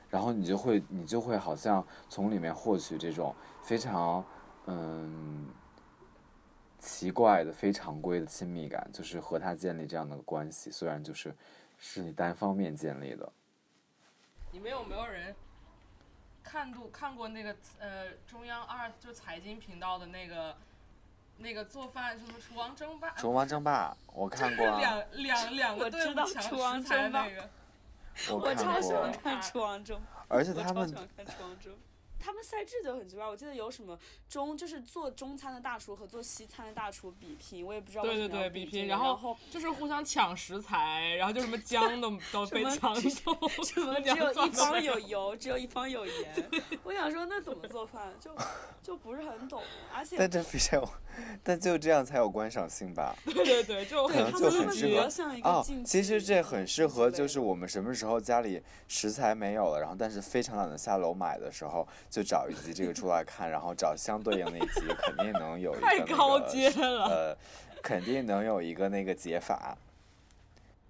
然后你就会你就会好像从里面获取这种非常嗯奇怪的、非常规的亲密感，就是和他建立这样的关系，虽然就是是你单方面建立的。你们有没有人看过看过那个呃中央二就财经频道的那个那个做饭什么厨王争霸？厨王争霸我看过啊，两两两个我知道队伍抢厨王争霸。那个，我我看过超喜欢，看《厨王争》，而且他们超喜欢看《厨王争》。他们赛制就很奇怪，我记得有什么中就是做中餐的大厨和做西餐的大厨比拼，我也不知道为对对对，什么比比拼，然然后就是互相抢食材，然后就什么姜都 都被么抢走，什么 只有一方有油，只有一方有盐。我想说，那怎么做饭就就不是很懂，而且但这比较，但就这样才有观赏性吧？对对对，就可能他就很适们会比较合像一个哦，其实这很适合，就是我们什么时候家里食材没有了，然后但是非常懒得下楼买的时候，就找一集这个出来看，然后找相对应的一集，肯定能有一个太那个高阶了呃，肯定能有一个那个解法。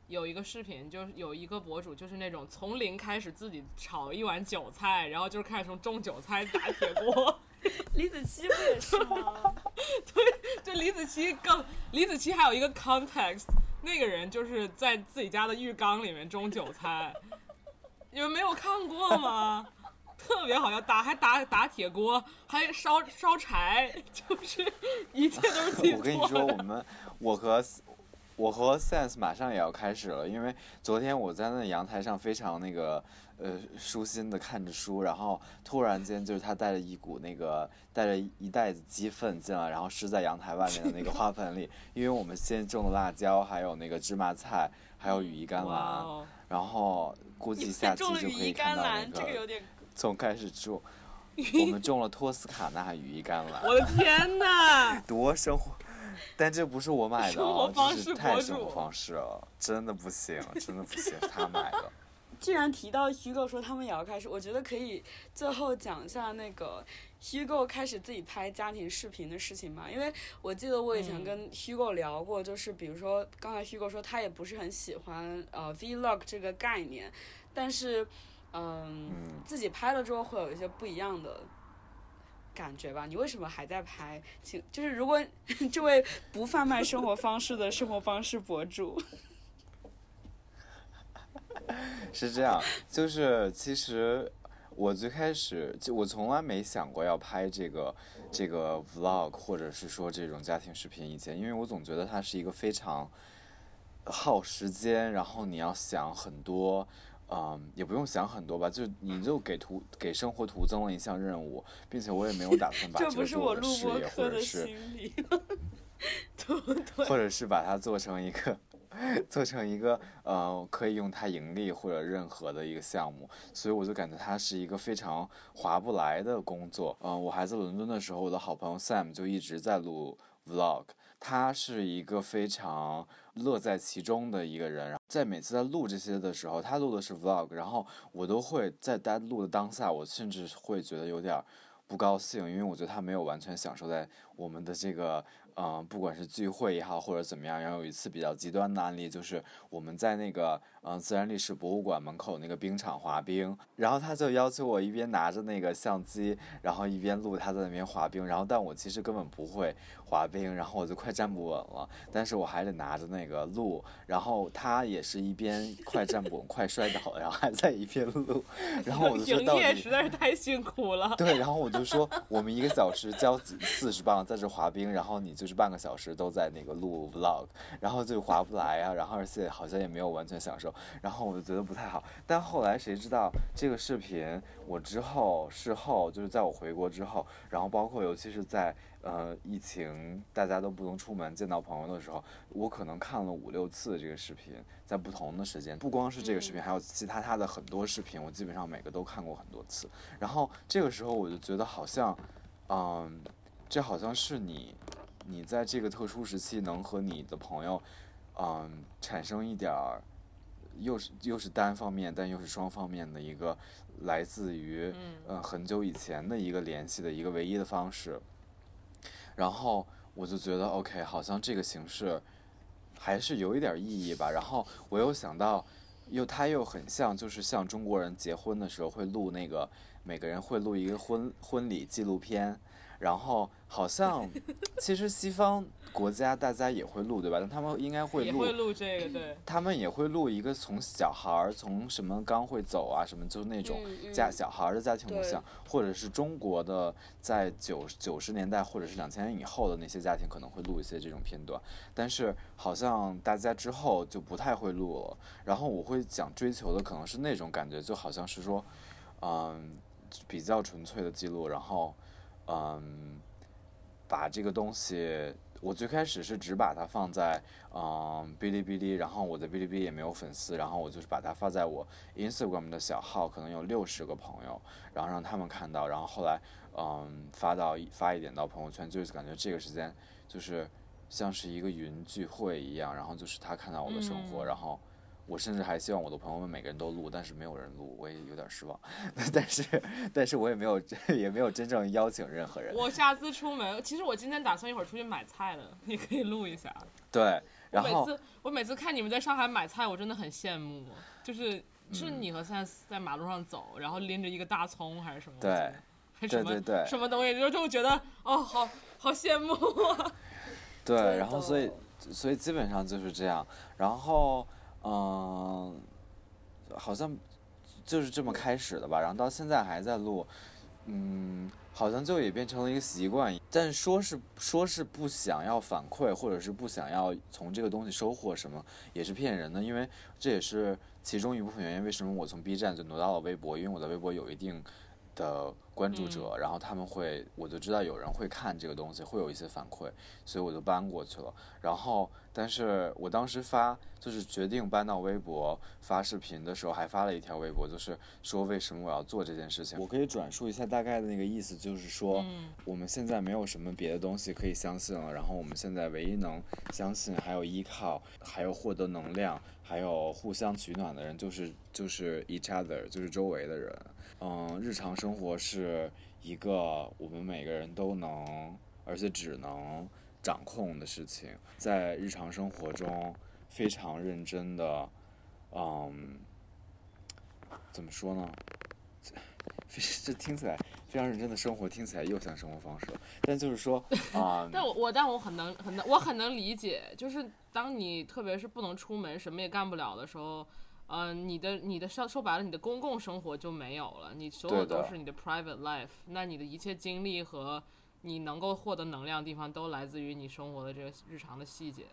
有一个视频，就是有一个博主，就是那种从零开始自己炒一碗韭菜，然后就是开始从种韭菜打铁锅。李子柒不也是吗？对就李子柒更，李子柒还有一个 context，那个人就是在自己家的浴缸里面种韭菜，你们没有看过吗？特别好笑，打还打打铁锅，还烧烧柴，就是一切都是自己 我跟你说，我们我和我和 Sense 马上也要开始了，因为昨天我在那阳台上非常那个呃舒心的看着书，然后突然间就是他带着一股那个带着一袋子鸡粪进来，然后湿在阳台外面的那个花盆里，因为我们先种的辣椒，还有那个芝麻菜，还有羽衣甘蓝，哦。然后估计下期种了羽衣就可以看到那这个有点从开始种，我们种了托斯卡纳羽衣甘蓝。我的天哪！多生活，但这不是我买的生活哦，方式这是太博主生活方式了，真的不行，真的不行，他买的。既然提到 Hugo 说他们也要开始，我觉得可以最后讲一下那个 Hugo 开始自己拍家庭视频的事情吧。因为我记得我以前跟 Hugo 聊过，就是比如说刚才 Hugo 说他也不是很喜欢呃 Vlog 这个概念，但是嗯自己拍了之后会有一些不一样的。感觉吧，你为什么还在拍？请就是如果 这位不贩卖生活方式的 生活方式博主，是这样，就是其实我最开始就我从来没想过要拍这个这个 vlog，或者是说这种家庭视频以前，因为我总觉得它是一个非常耗时间，然后你要想很多。嗯，也不用想很多吧，就你就给图给生活徒增了一项任务，并且我也没有打算把 这这个做我的事业，或者是？或者是把它做成一个，做成一个呃可以用它盈利或者任何的一个项目，所以我就感觉它是一个非常划不来的工作。嗯、我还在伦敦的时候，我的好朋友 Sam 就一直在录 vlog，他是一个非常乐在其中的一个人。在每次在录这些的时候，他录的是 vlog，然后我都会在他录的当下，我甚至会觉得有点不高兴，因为我觉得他没有完全享受在我们的这个，嗯、不管是聚会也好，或者怎么样。然后有一次比较极端的案例，就是我们在那个，嗯、自然历史博物馆门口那个冰场滑冰，然后他就要求我一边拿着那个相机，然后一边录他在那边滑冰，然后但我其实根本不会滑冰，然后我就快站不稳了，但是我还得拿着那个录，然后他也是一边快站不稳、快摔倒，然后还在一边录，然后我就说营到底实在是太辛苦了。对，然后我就说，我们一个小时交四十磅在这滑冰，然后你就是半个小时都在那个录 vlog，然后就划不来啊，然后而且好像也没有完全享受，然后我就觉得不太好。但后来谁知道这个视频，我之后事后就是在我回国之后，然后包括尤其是在呃疫情大家都不能出门见到朋友的时候，我可能看了五六次这个视频，在不同的时间，不光是这个视频，还有其他他的很多视频，我基本上每个都看过很多次。然后这个时候我就觉得好像，嗯，这好像是你，你在这个特殊时期能和你的朋友，嗯，产生一点儿，又是又是单方面，但又是双方面的一个来自于嗯、呃很久以前的一个联系的一个唯一的方式。然后我就觉得 OK，好像这个形式还是有一点意义吧。然后我又想到，又它又很像，就是像中国人结婚的时候会录那个，每个人会录一个婚婚礼纪录片。然后好像，其实西方国家大家也会录，对吧？但他们应该会录，也会录这个，对。他们也会录一个从小孩儿从什么刚会走啊，什么就那种嗯家小孩儿的家庭录像，或者是中国的在九九十年代或者是两千年以后的那些家庭可能会录一些这种片段，但是好像大家之后就不太会录了。然后我会想追求的可能是那种感觉，就好像是说，嗯，比较纯粹的记录，然后。嗯，把这个东西，我最开始是只把它放在嗯哔哩哔哩，然后我的哔哩哔哩也没有粉丝，然后我就是把它发在我 Instagram 的小号，可能有六十个朋友，然后让他们看到，然后后来嗯发到发一点到朋友圈，就是感觉这个时间就是像是一个云聚会一样，然后就是他看到我的生活，嗯然后。我甚至还希望我的朋友们每个人都录，但是没有人录，我也有点失望。但是，但是我也没有也没有真正邀请任何人。我下次出门，其实我今天打算一会儿出去买菜了，你可以录一下。对，我然后每次我每次看你们在上海买菜，我真的很羡慕，就是是嗯你和 Sense 在马路上走，然后拎着一个大葱还是什么？对，还是什么对对对什么东西，就就觉得哦，好好羡慕啊。对然后所以所以基本上就是这样，然后嗯、好像就是这么开始的吧，然后到现在还在录，嗯，好像就也变成了一个习惯，但说是说是不想要反馈，或者是不想要从这个东西收获什么，也是骗人的，因为这也是其中一部分原因。为什么我从 B 站就挪到了微博？因为我在微博有一定的关注者，然后他们会，我就知道有人会看这个东西，会有一些反馈，所以我就搬过去了。然后，但是我当时发就是决定搬到微博发视频的时候，还发了一条微博，就是说为什么我要做这件事情。我可以转述一下大概的那个意思，就是说，我们现在没有什么别的东西可以相信了，然后我们现在唯一能相信还有依靠，还有获得能量，还有互相取暖的人，就是就是 each other，就是周围的人。嗯，日常生活是一个我们每个人都能，而且只能掌控的事情，在日常生活中非常认真的，嗯，怎么说呢？这 这听起来非常认真的生活，听起来又像生活方式。但就是说 啊，但我我但我很能很能我很能理解，就是当你特别是不能出门，什么也干不了的时候，呃，你的你的说说白了，你的公共生活就没有了，你所有都是你的 private life，那你的一切精力和你能够获得能量的地方，都来自于你生活的这个日常的细节。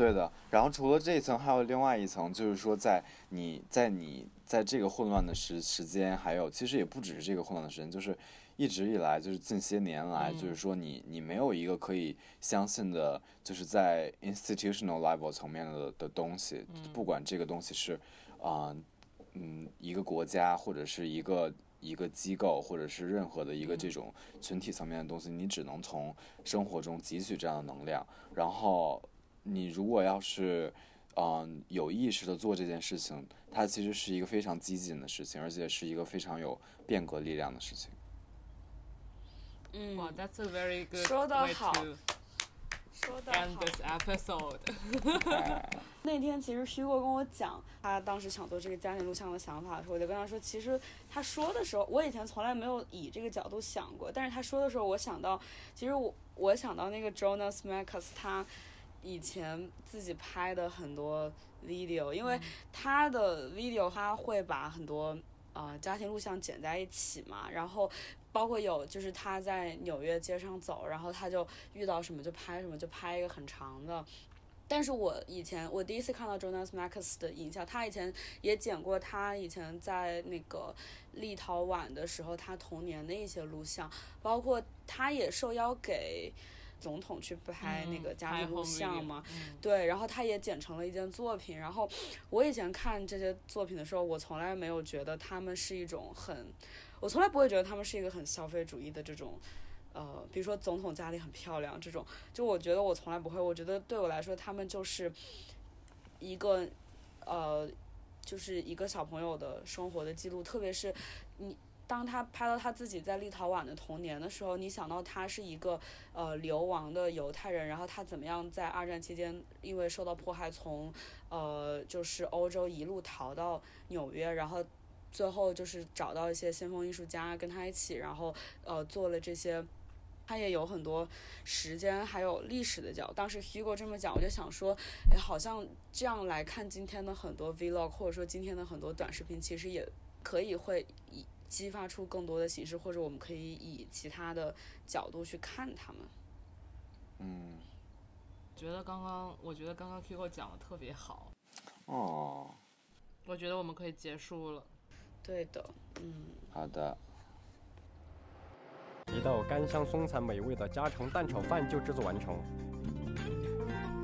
对的，然后除了这一层，还有另外一层，就是说在你在你在这个混乱的时时间，还有其实也不只是这个混乱的时间，就是一直以来，就是近些年来，就是说你你没有一个可以相信的，就是在 institutional level 层面的的东西，不管这个东西是啊嗯一个国家或者是一个。一个机构，或者是任何的一个这种群体层面的东西，你只能从生活中汲取这样的能量，然后你如果要是，嗯、有意识的做这件事情，它其实是一个非常激进的事情，而且是一个非常有变革力量的事情。嗯，哇，That's a very good 说得好说的好。this episode。那天其实 Hugo 跟我讲，他当时想做这个家庭录像的想法的时候，我就跟他说，其实他说的时候，我以前从来没有以这个角度想过，但是他说的时候，我想到，其实我我想到那个 Jonas Makas 他以前自己拍的很多 video，因为他的 video 他会把很多呃家庭录像剪在一起嘛，然后包括有就是他在纽约街上走，然后他就遇到什么就拍什么，就拍一个很长的。但是我以前我第一次看到 Jonas Marcus 的影像，他以前也剪过他以前在那个立陶宛的时候，他童年的一些录像，包括他也受邀给总统去拍那个家庭录像嘛，嗯对，然后他也剪成了一件作品。然后我以前看这些作品的时候，我从来没有觉得他们是一种很，我从来不会觉得他们是一个很消费主义的这种。呃，比如说总统家里很漂亮这种，就我觉得我从来不会，我觉得对我来说，他们就是一个呃，就是一个小朋友的生活的记录，特别是你当他拍到他自己在立陶宛的童年的时候，你想到他是一个呃流亡的犹太人，然后他怎么样在二战期间因为受到迫害从呃就是欧洲一路逃到纽约，然后最后就是找到一些先锋艺术家跟他一起，然后呃做了这些。他也有很多时间还有历史的角。当时 Hugo 这么讲，我就想说，哎，好像这样来看今天的很多 Vlog，或者说今天的很多短视频，其实也可以会以激发出更多的形式，或者我们可以以其他的角度去看他们。嗯，觉得刚刚，我觉得刚刚 Hugo 讲的特别好，哦，我觉得我们可以结束了。对的，嗯，好的，一道干香松散美味的家常蛋炒饭就制作完成。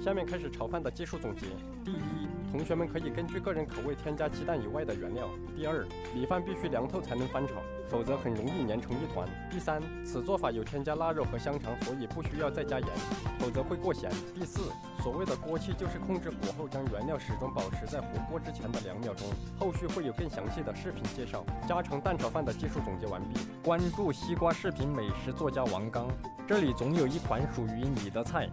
下面开始炒饭的技术总结。第一，同学们可以根据个人口味添加鸡蛋以外的原料。第二，米饭必须凉透才能翻炒，否则很容易粘成一团。第三，此做法有添加腊肉和香肠，所以不需要再加盐，否则会过咸。第四，所谓的锅气就是控制火候，将原料始终保持在火锅之前的两秒钟。后续会有更详细的视频介绍。家常蛋炒饭的技术总结完毕。关注西瓜视频美食作家王刚，这里总有一款属于你的菜。